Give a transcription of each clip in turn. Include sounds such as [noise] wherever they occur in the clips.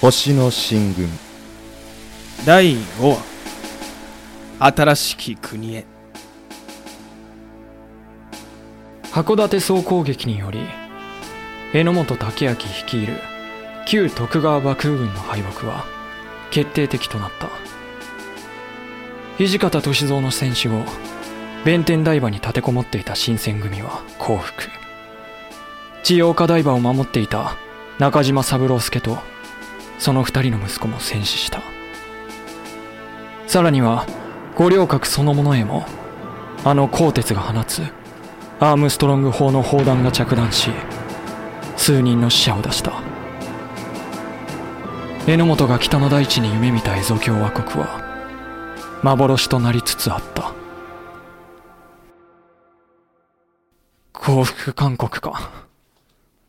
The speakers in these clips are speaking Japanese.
星の進軍。第5話新しき国へ。函館総攻撃により榎本武明率いる旧徳川幕府軍の敗北は決定的となった。土方歳三の戦死後弁天台場に立てこもっていた新選組は降伏。千代岡台場を守っていた中島三郎介とその二人の息子も戦死した。さらには五稜郭そのものへもあの鋼鉄が放つアームストロング砲の砲弾が着弾し数人の死者を出した。榎本が北の大地に夢見た蝦夷共和国は幻となりつつあった。降伏勧告か。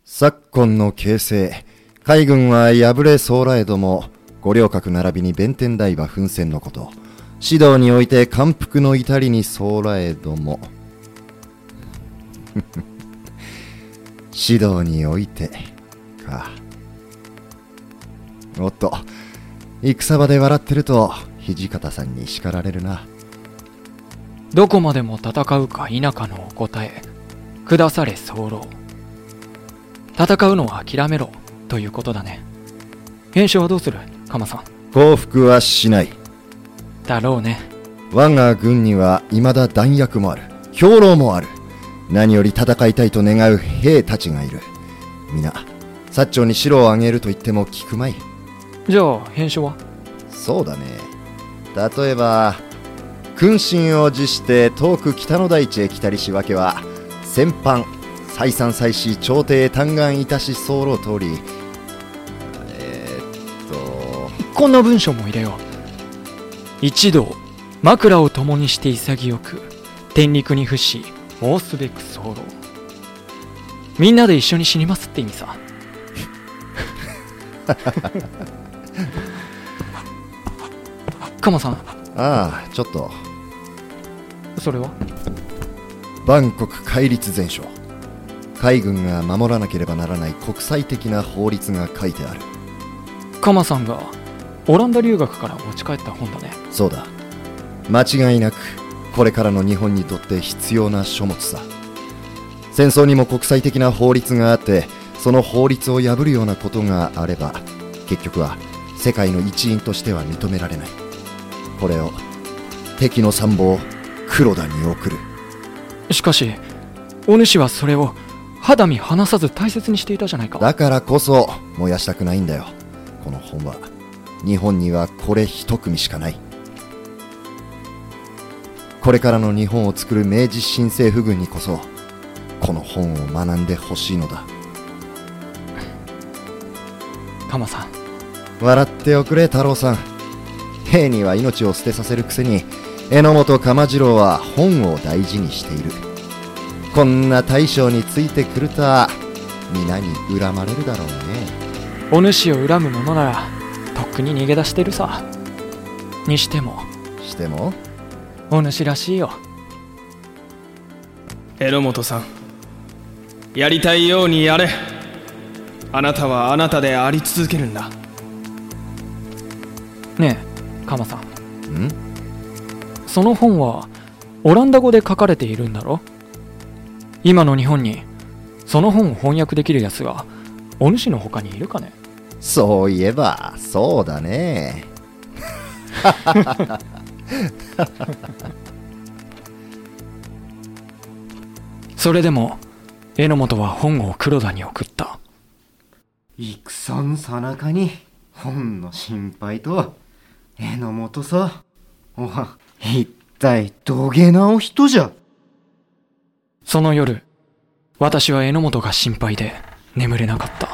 昨今の形勢海軍は敗れそうらえども五稜郭並びに弁天台場奮戦のこと。指導において感服の至りにそうらえども。[laughs] 指導においてか。おっと戦場で笑ってると土方さんに叱られるな。どこまでも戦うか否かのお答え。下され候戦うのは諦めろ。ということだね。編集はどうする？カマさん。降伏はしない。だろうね。我が軍には未だ弾薬もある。兵糧もある。何より戦いたいと願う兵たちがいる。皆薩長に城を挙げると言っても聞くまい。じゃあ編集は？そうだね。例えば君臣を辞して遠く北の大地へ来たりしわけは戦犯再三再四朝廷へ嘆願いたし候通りこんな文章も入れよう。一同枕を共にして潔く天陸に伏し申すべく候。みんなで一緒に死にますって意味さ。カモさん。ああちょっと。それは？万国戒律全書。海軍が守らなければならない国際的な法律が書いてある。カマさんがオランダ留学から持ち帰った本だね。そうだ。間違いなくこれからの日本にとって必要な書物さ戦争にも国際的な法律があってその法律を破るようなことがあれば結局は世界の一員としては認められない。これを敵の参謀黒田に送る。しかしお主はそれを肌身離さず大切にしていたじゃないか。だからこそ燃やしたくないんだよ。この本は日本にはこれ一組しかない。これからの日本を作る明治新政府軍にこそこの本を学んでほしいのだ。カマさん。笑っておくれ太郎さん。兵には命を捨てさせるくせに榎本鎌次郎は本を大事にしている。こんな大将についてくるとは皆に恨まれるだろうね。お主を恨む者ならくに逃げ出してるさ。にしても。しても？お主らしいよ。榎本さん。やりたいようにやれ。あなたはあなたであり続けるんだ。ねえカマさん。ん？その本はオランダ語で書かれているんだろ？今の日本にその本を翻訳できるやつがお主の他にいるかね？そういえばそうだね。[laughs] それでも榎本は本を黒田に送った。戦のさなかに本の心配と榎本さおは一体どげなお人じゃ。その夜私は榎本が心配で眠れなかった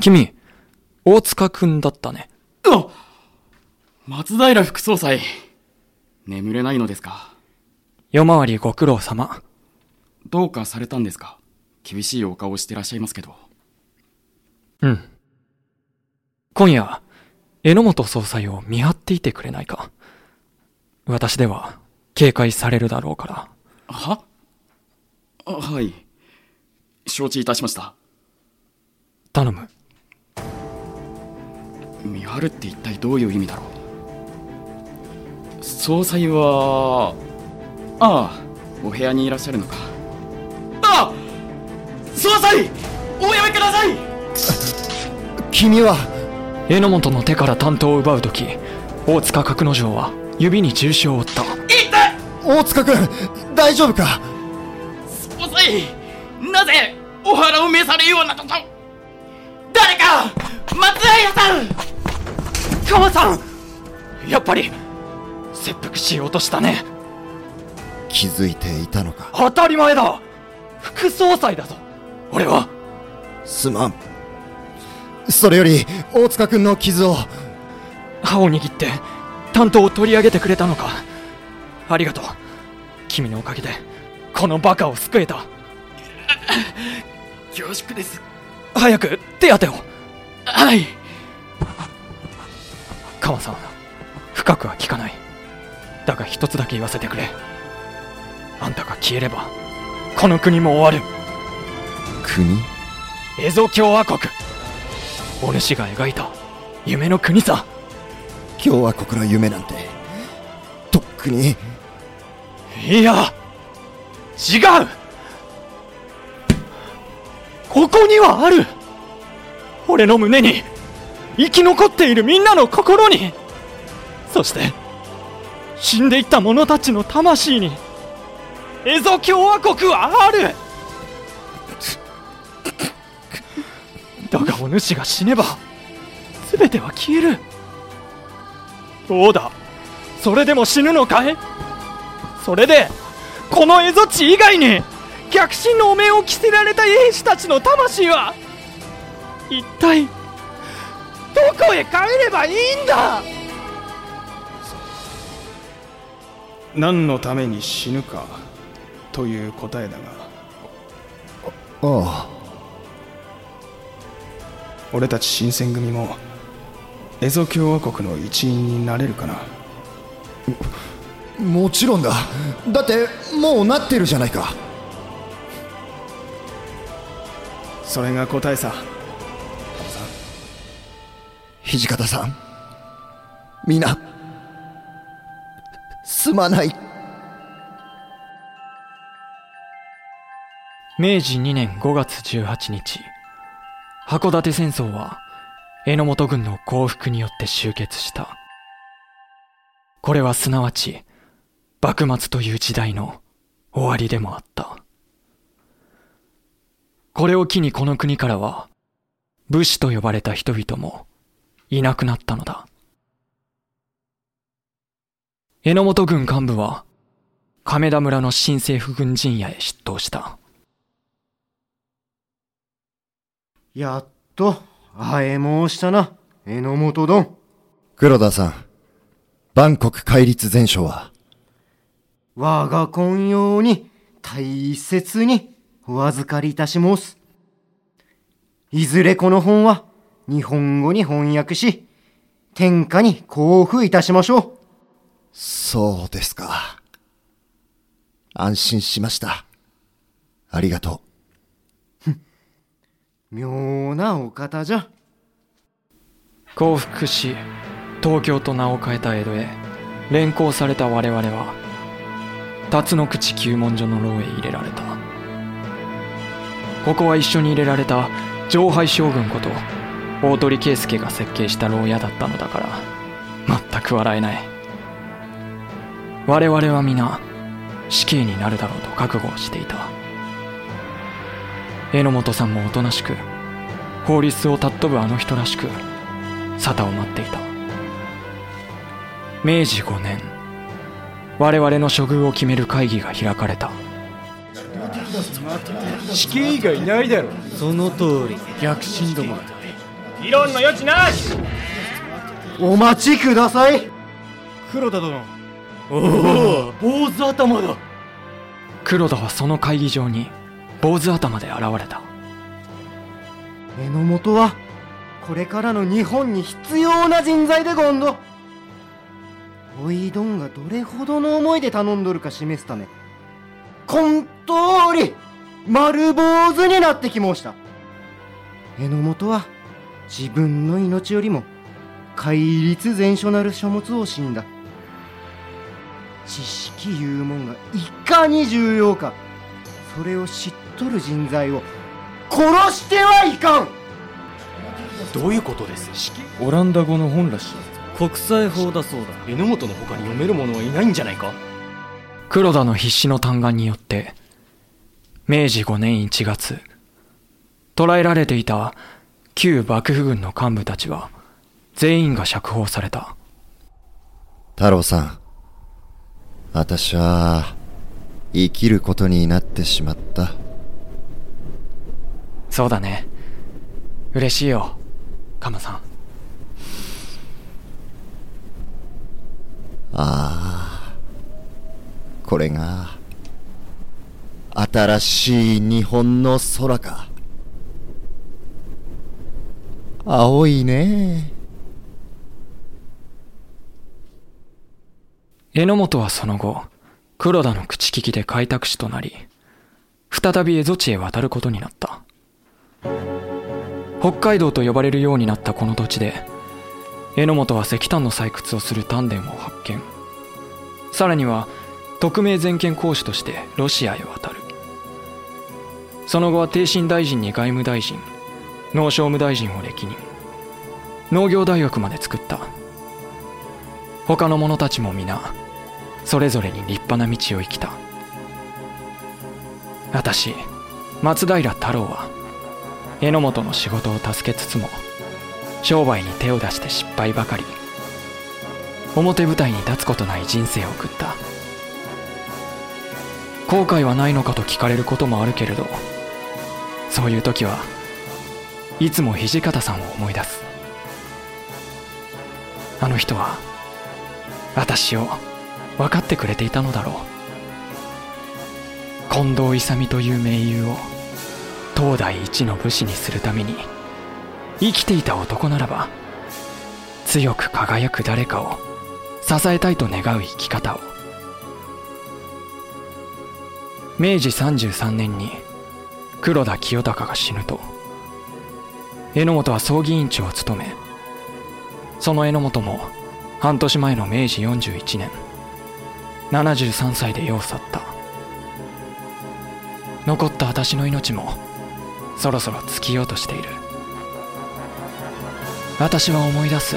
君大塚君だったね。あ松平副総裁眠れないのですか？夜回りご苦労様。どうかされたんですか？厳しいお顔をしてらっしゃいますけど。うん。今夜榎本総裁を見張っていてくれないか。私では警戒されるだろうから。は？あはい。承知いたしました。頼む見張るって一体どういう意味だろう？総裁はああお部屋にいらっしゃるのか。ああ総裁おやめください！君は榎本の手から担当を奪う時大塚角之丞は指に重傷を負った。大塚君大丈夫か？総裁なぜお腹を召されようなどと？誰か松平さん川さん。やっぱり切腹しようとしたね。気づいていたのか？当たり前だ。副総裁だぞ。俺は。すまん。それより大塚君の傷を。歯を握って担当を取り上げてくれたのか。ありがとう。君のおかげでこのバカを救えた。恐縮です。早く手当てを。はい川さん深くは聞かない。だが一つだけ言わせてくれ。あんたが消えればこの国も終わる。国？エゾ共和国。お主が描いた夢の国さ。共和国の夢なんてとっくに。いや違う。ここにはある。俺の胸に生き残っているみんなの心に。そして死んでいった者たちの魂にエゾ共和国はある。だがお主が死ねば全ては消える。どうだ。それでも死ぬのかい？それでこの蝦夷地以外に逆進のお面を着せられた兵士たちの魂は一体どこへ帰ればいいんだ？何のために死ぬかという答えだが。ああ。俺たち新選組もエゾ共和国の一員になれるかな？もちろんだ。だってもうなってるじゃないか。それが答えさ土方さん。皆すまない。明治2年5月18日。函館戦争は榎本軍の降伏によって終結した。これはすなわち幕末という時代の終わりでもあった。これを機にこの国からは武士と呼ばれた人々もいなくなったのだ。榎本軍幹部は亀田村の新政府軍陣屋へ出頭した。やっと会え申したな榎本殿。黒田さん万国戒律全書は。我が今用に大切にお預かりいたします。いずれこの本は日本語に翻訳し天下に交付いたしましょう。そうですか。安心しました。ありがと [laughs] 妙なお方じゃ。降伏し東京と名を変えた江戸へ連行された我々は辰野口旧文所の牢へ入れられた。ここは一緒に入れられた上海将軍こと大鳥圭介が設計した牢屋だったのだから全く笑えない。我々は皆死刑になるだろうと覚悟をしていた。榎本さんもおとなしく法律を尊ぶあの人らしく沙汰を待っていた。明治5年我々の処遇を決める会議が開かれた。死刑以外いないだろ。その通り。逆進ども議論の余地なし。お待ちください。黒田殿。おお坊主頭だ。黒田はその会議場に坊主頭で現れた。榎本はこれからの日本に必要な人材でゴンド。おいどんがどれほどの思いで頼んどるか示すためこん通り丸坊主になってきました。榎本は自分の命よりも戒律全書なる書物を死んだ。知識いうもんがいかに重要か。それを知っとる人材を殺してはいかん。どういうことです？オランダ語の本らしい。国際法だそうだ。榎本の他に読める者はいないんじゃないか？黒田の必死の嘆願によって明治5年1月捕らえられていた旧幕府軍の幹部たちは全員が釈放された。太郎さん私は生きることになってしまった。そうだね。嬉しいよカマさん。ああこれが新しい日本の空か青いね。榎本はその後黒田の口利きで開拓使となり再び蝦夷地へ渡ることになった。北海道と呼ばれるようになったこの土地で榎本は石炭の採掘をする丹田を発見。さらには特命全権公使としてロシアへ渡る。その後は帝臣大臣に外務大臣農商務大臣を歴任。農業大学まで作った。他の者たちも皆それぞれに立派な道を生きた。私松平太郎は榎本の仕事を助けつつも商売に手を出して失敗ばかり表舞台に立つことない人生を送った。後悔はないのかと聞かれることもあるけれどそういう時はいつも土方さんを思い出す。あの人は私を分かってくれていたのだろう。近藤勇という盟友を東大一の武士にするために生きていた男ならば強く輝く誰かを支えたいと願う生き方を。明治33年に黒田清隆が死ぬと榎本は葬儀委員長を務めその榎本も半年前の明治41年73歳で世を去った。残った私の命もそろそろ尽きようとしている。私は思い出す。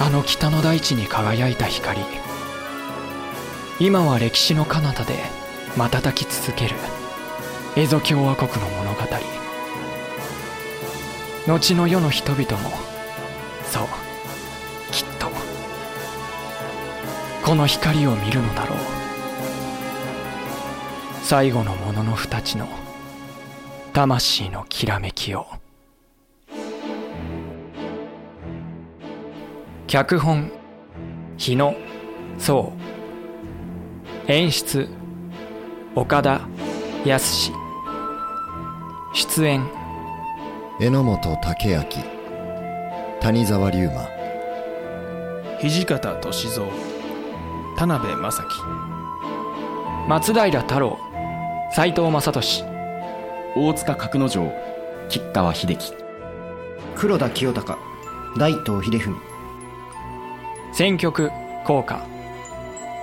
あの北の大地に輝いた光。今は歴史の彼方で瞬き続ける。蝦夷共和国の物語。後の世の人々も。そう。きっと。この光を見るのだろう。最後のものの二ちの。魂のきらめきを。脚本。日野。壮演出。岡田康出演。榎本武明谷沢龍馬土方歳三田辺正樹松平太郎斎藤正俊大塚角之丞吉川秀樹黒田清隆大東秀文。選曲効果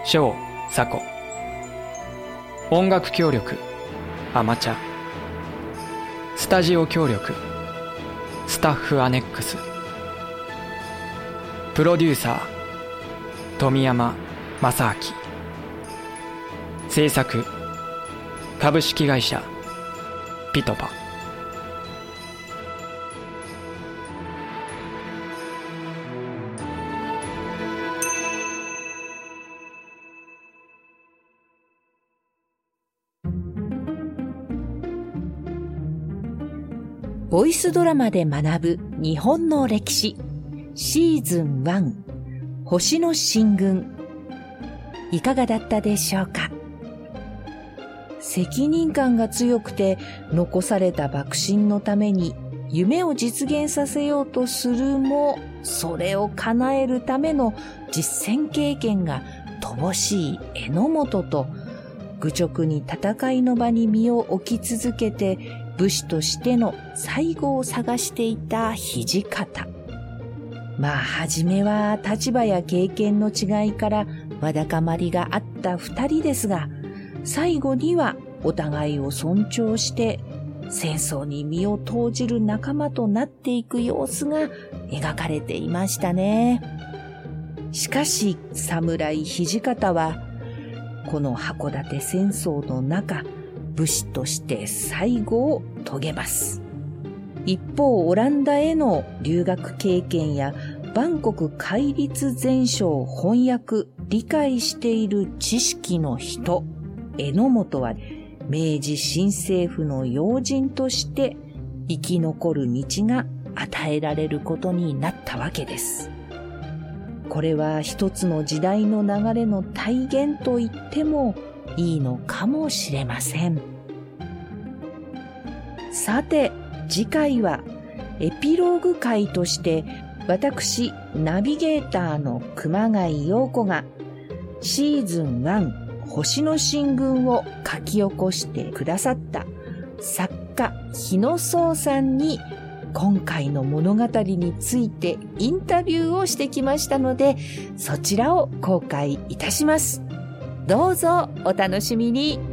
小佐子音楽協力アマチャスタジオ協力スタッフアネックス。プロデューサー富山正明。制作株式会社ピトパ。ボイスドラマで学ぶ日本の歴史。シーズン1星の進軍。いかがだったでしょうか？責任感が強くて残された幕臣のために夢を実現させようとするもそれを叶えるための実践経験が乏しい榎本と愚直に戦いの場に身を置き続けて武士としての最後を探していた土方。まあ、はじめは立場や経験の違いからわだかまりがあった二人ですが、最後にはお互いを尊重して戦争に身を投じる仲間となっていく様子が描かれていましたね。しかし、侍土方は、この函館戦争の中、武士として最後を遂げます。一方、オランダへの留学経験や万国戒律全書を翻訳、理解している知識の人、榎本は明治新政府の要人として生き残る道が与えられることになったわけです。これは一つの時代の流れの体現と言ってもいいのかもしれません。さて、次回はエピローグ回として私、ナビゲーターの熊谷陽子がシーズン1星の進軍を書き起こしてくださった作家日野壮さんに今回の物語についてインタビューをしてきましたのでそちらを公開いたします。どうぞお楽しみに。